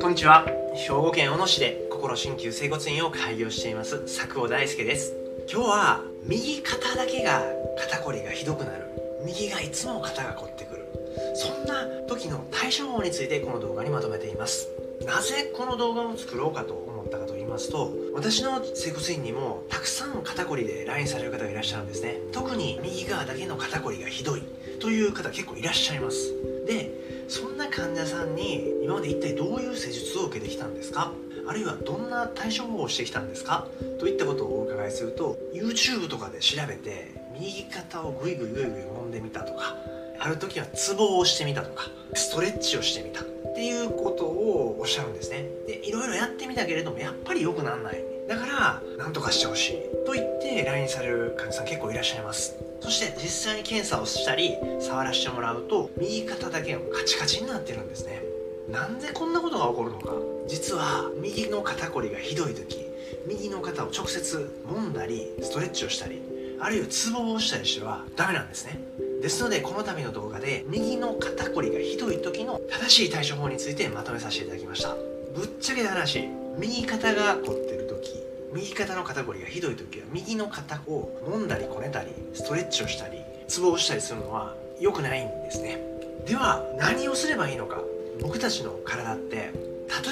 こんにちは。兵庫県小野市で心鍼灸整骨院を開業しています。佐久尾大輔です。今日は右肩だけが肩こりがひどくなる。右がいつも肩が凝ってくる。そんな時の対処法についてこの動画にまとめています。なぜこの動画を作ろうかと思ったかと言いますと私の整骨院にもたくさん肩こりで来院される方がいらっしゃるんですね。特に右側だけの肩こりがひどいという方結構いらっしゃいます。でそんな患者さんに今まで一体どういう施術を受けてきたんですか？あるいはどんな対処法をしてきたんですか？といったことをお伺いすると YouTube とかで調べて右肩をグイグイグイグイ揉んでみたとかある時はツボをしてみたとかストレッチをしてみたっていうことをおっしゃるんですね。でいろいろやってみたけれどもやっぱり良くならない。だから何とかしてほしい。と言って来院される患者さん結構いらっしゃいます。そして実際に検査をしたり触らせてもらうと右肩だけがカチカチになってるんですね。なんでこんなことが起こるのか。実は右の肩こりがひどい時右の肩を直接揉んだりストレッチをしたりあるいはツボを押したりしてはダメなんですね。ですのでこの度の動画で右の肩こりがひどい時の正しい対処法についてまとめさせていただきました。ぶっちゃけた話右肩が凝ってる時右肩の肩こりがひどい時は右の肩を揉んだりこねたりストレッチをしたりツボをしたりするのは良くないんですね。では何をすればいいのか。僕たちの体って例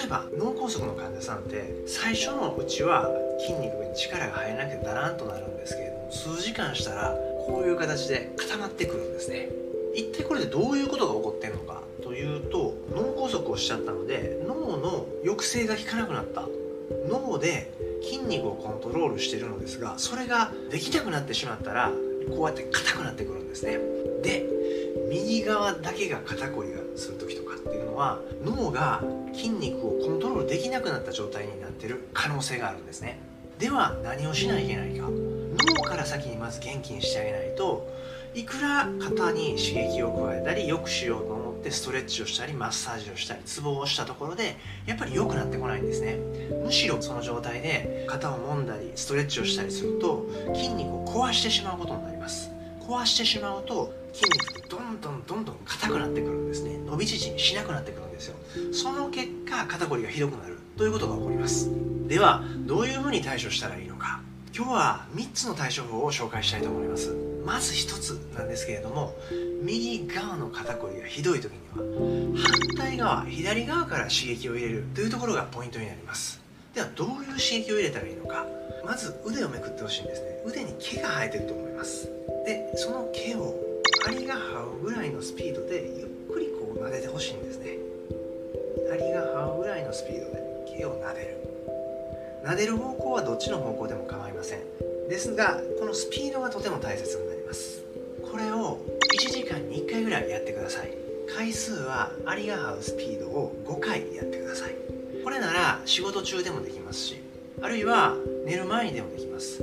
えば脳梗塞の患者さんって最初のうちは筋肉に力が入らなくてダランとなるんですけれども数時間したらこういう形で固まってくるんですね。一体これでどういうことが起こってんのかというと脳梗塞をしちゃったので脳の抑制が効かなくなった。脳で筋肉をコントロールしてるのですがそれができなくなってしまったらこうやって硬くなってくるんですね。で右側だけが肩こりがする時とかっていうのは脳が筋肉をコントロールできなくなった状態になってる可能性があるんですね。では何をしないといけないか。脳から先にまず元気にしてあげないといくら肩に刺激を加えたり良くしようと思ってストレッチをしたりマッサージをしたりツボをしたところでやっぱり良くなってこないんですね。むしろその状態で肩を揉んだりストレッチをしたりすると筋肉を壊してしまうことになります。壊してしまうと筋肉ってどんどんどんどん硬くなってくるんですね。伸び縮みしなくなってくるんですよ。その結果肩こりがひどくなるということが起こります。ではどういうふうに対処したらいいのか。今日は3つの対処法を紹介したいと思います。まず1つなんですけれども右側の肩こりがひどい時には反対側左側から刺激を入れるというところがポイントになります。ではどういう刺激を入れたらいいのか。まず腕をめくってほしいんですね。腕に毛が生えてると思います。でその毛を針が這うぐらいのスピードでゆっくりこう撫でてほしいんですね。針が這うぐらいのスピードで毛を撫でる。撫でる方向はどっちの方向でも構いません。ですがこのスピードがとても大切になります。これを1時間に1回ぐらいやってください。回数は針が這うスピードを5回やってください。これなら仕事中でもできますしあるいは寝る前にでもできます。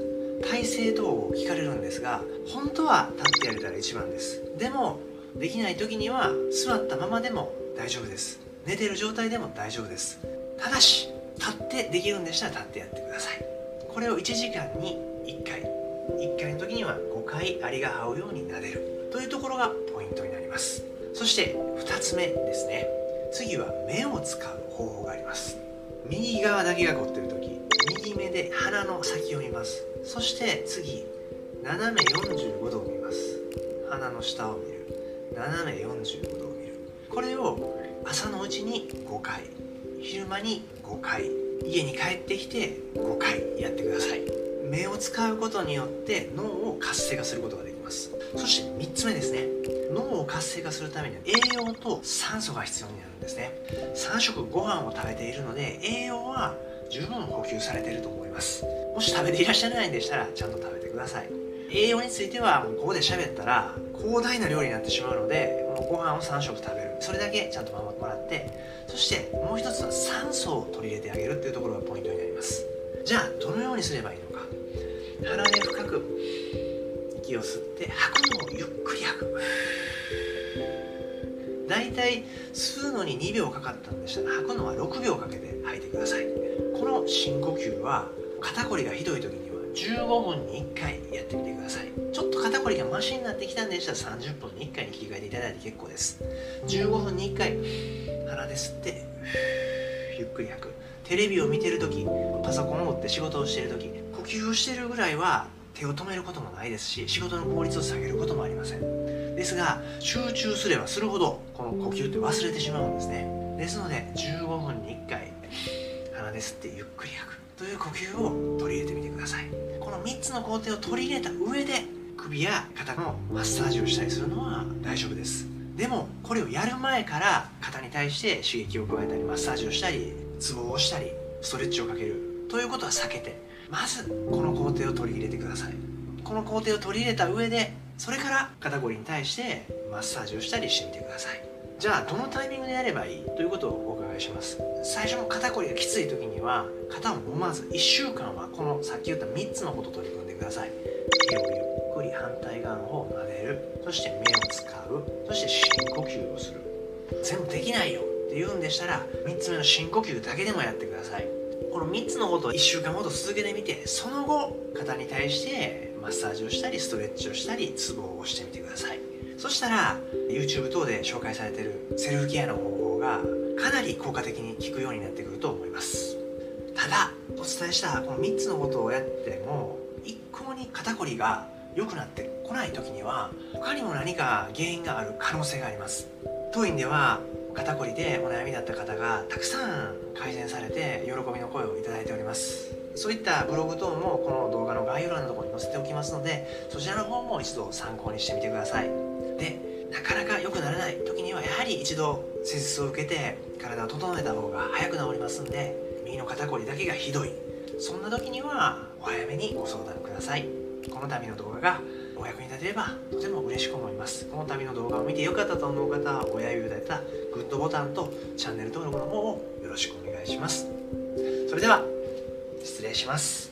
体勢等を聞かれるんですが本当は立ってやれたら一番です。でもできない時には座ったままでも大丈夫です。寝てる状態でも大丈夫です。ただし立ってできるんでしたら立ってやってください。これを1時間に1回。1回の時には5回アリが這うように撫でる。というところがポイントになります。そして2つ目ですね。次は目を使う方法があります。右側だけが凝ってる時。右目で鼻の先を見ます。そして次斜め45度を見ます。鼻の下を見る。斜め45度を見る。これを朝のうちに5回。昼間に5回家に帰ってきて5回やってください。目を使うことによって脳を活性化することができます。そして3つ目ですね。脳を活性化するためには栄養と酸素が必要になるんですね。3食ご飯を食べているので栄養は十分補給されていると思います。もし食べていらっしゃらないんでしたらちゃんと食べてください。栄養についてはここで喋ったら広大な量になってしまうのでもうご飯を3食食べる。それだけちゃんと守ってもらってそしてもう一つは酸素を取り入れてあげるっていうところがポイントになります。じゃあどのようにすればいいのか。鼻で深く息を吸って吐くのをゆっくり吐く。だいたい吸うのに2秒かかったんでしたら吐くのは6秒かけて吐いてください。この深呼吸は肩こりがひどい時に15分に1回やってみてください。ちょっと肩こりがマシになってきたんでしたら30分に1回に切り替えていただいて結構です。15分に1回鼻で吸って。ゆっくり吐く。テレビを見てる時パソコンを打って仕事をしている時呼吸をしてるぐらいは手を止めることもないですし仕事の効率を下げることもありません。ですが集中すればするほどこの呼吸って忘れてしまうんですね。ですので15分に1回鼻で吸ってゆっくり吐く。という呼吸を取り入れてみてください。この3つの工程を取り入れた上で首や肩のマッサージをしたりするのは大丈夫です。でもこれをやる前から肩に対して刺激を加えたりマッサージをしたりツボをしたりストレッチをかける。ということは避けてまずこの工程を取り入れてください。この工程を取り入れた上でそれから肩こりに対してマッサージをしたりしてみてください。じゃあどのタイミングでやればいい？ということをお伺いします。最初の肩こりがきつい時には肩を揉まず1週間はこのさっき言った3つのこと取り組んでください。手をゆっくり反対側の方を撫でる。そして目を使う。そして深呼吸をする。全部できないよって言うんでしたら3つ目の深呼吸だけでもやってください。この3つのことを1週間ほど続けてみてその後肩に対してマッサージをしたりストレッチをしたりツボをしてみてください。そしたら YouTube 等で紹介されてるセルフケアの方法がかなり効果的に効くようになってくると思います。ただお伝えしたこの3つのことをやっても一向に肩こりが良くなってこない時には他にも何か原因がある可能性があります。当院では肩こりでお悩みだった方がたくさん改善されて喜びの声をいただいております。そういったブログ等もこの動画の概要欄のところに載せておきますのでそちらの方も一度参考にしてみてください。でなかなか良くならない一度施術を受けて体を整えた方が早く治りますんで右の肩こりだけがひどい。そんな時にはお早めにご相談ください。この度の動画がお役に立てればとても嬉しく思います。この度の動画を見てよかったと思う方は親指を立てたグッドボタンとチャンネル登録の方をよろしくお願いします。それでは失礼します。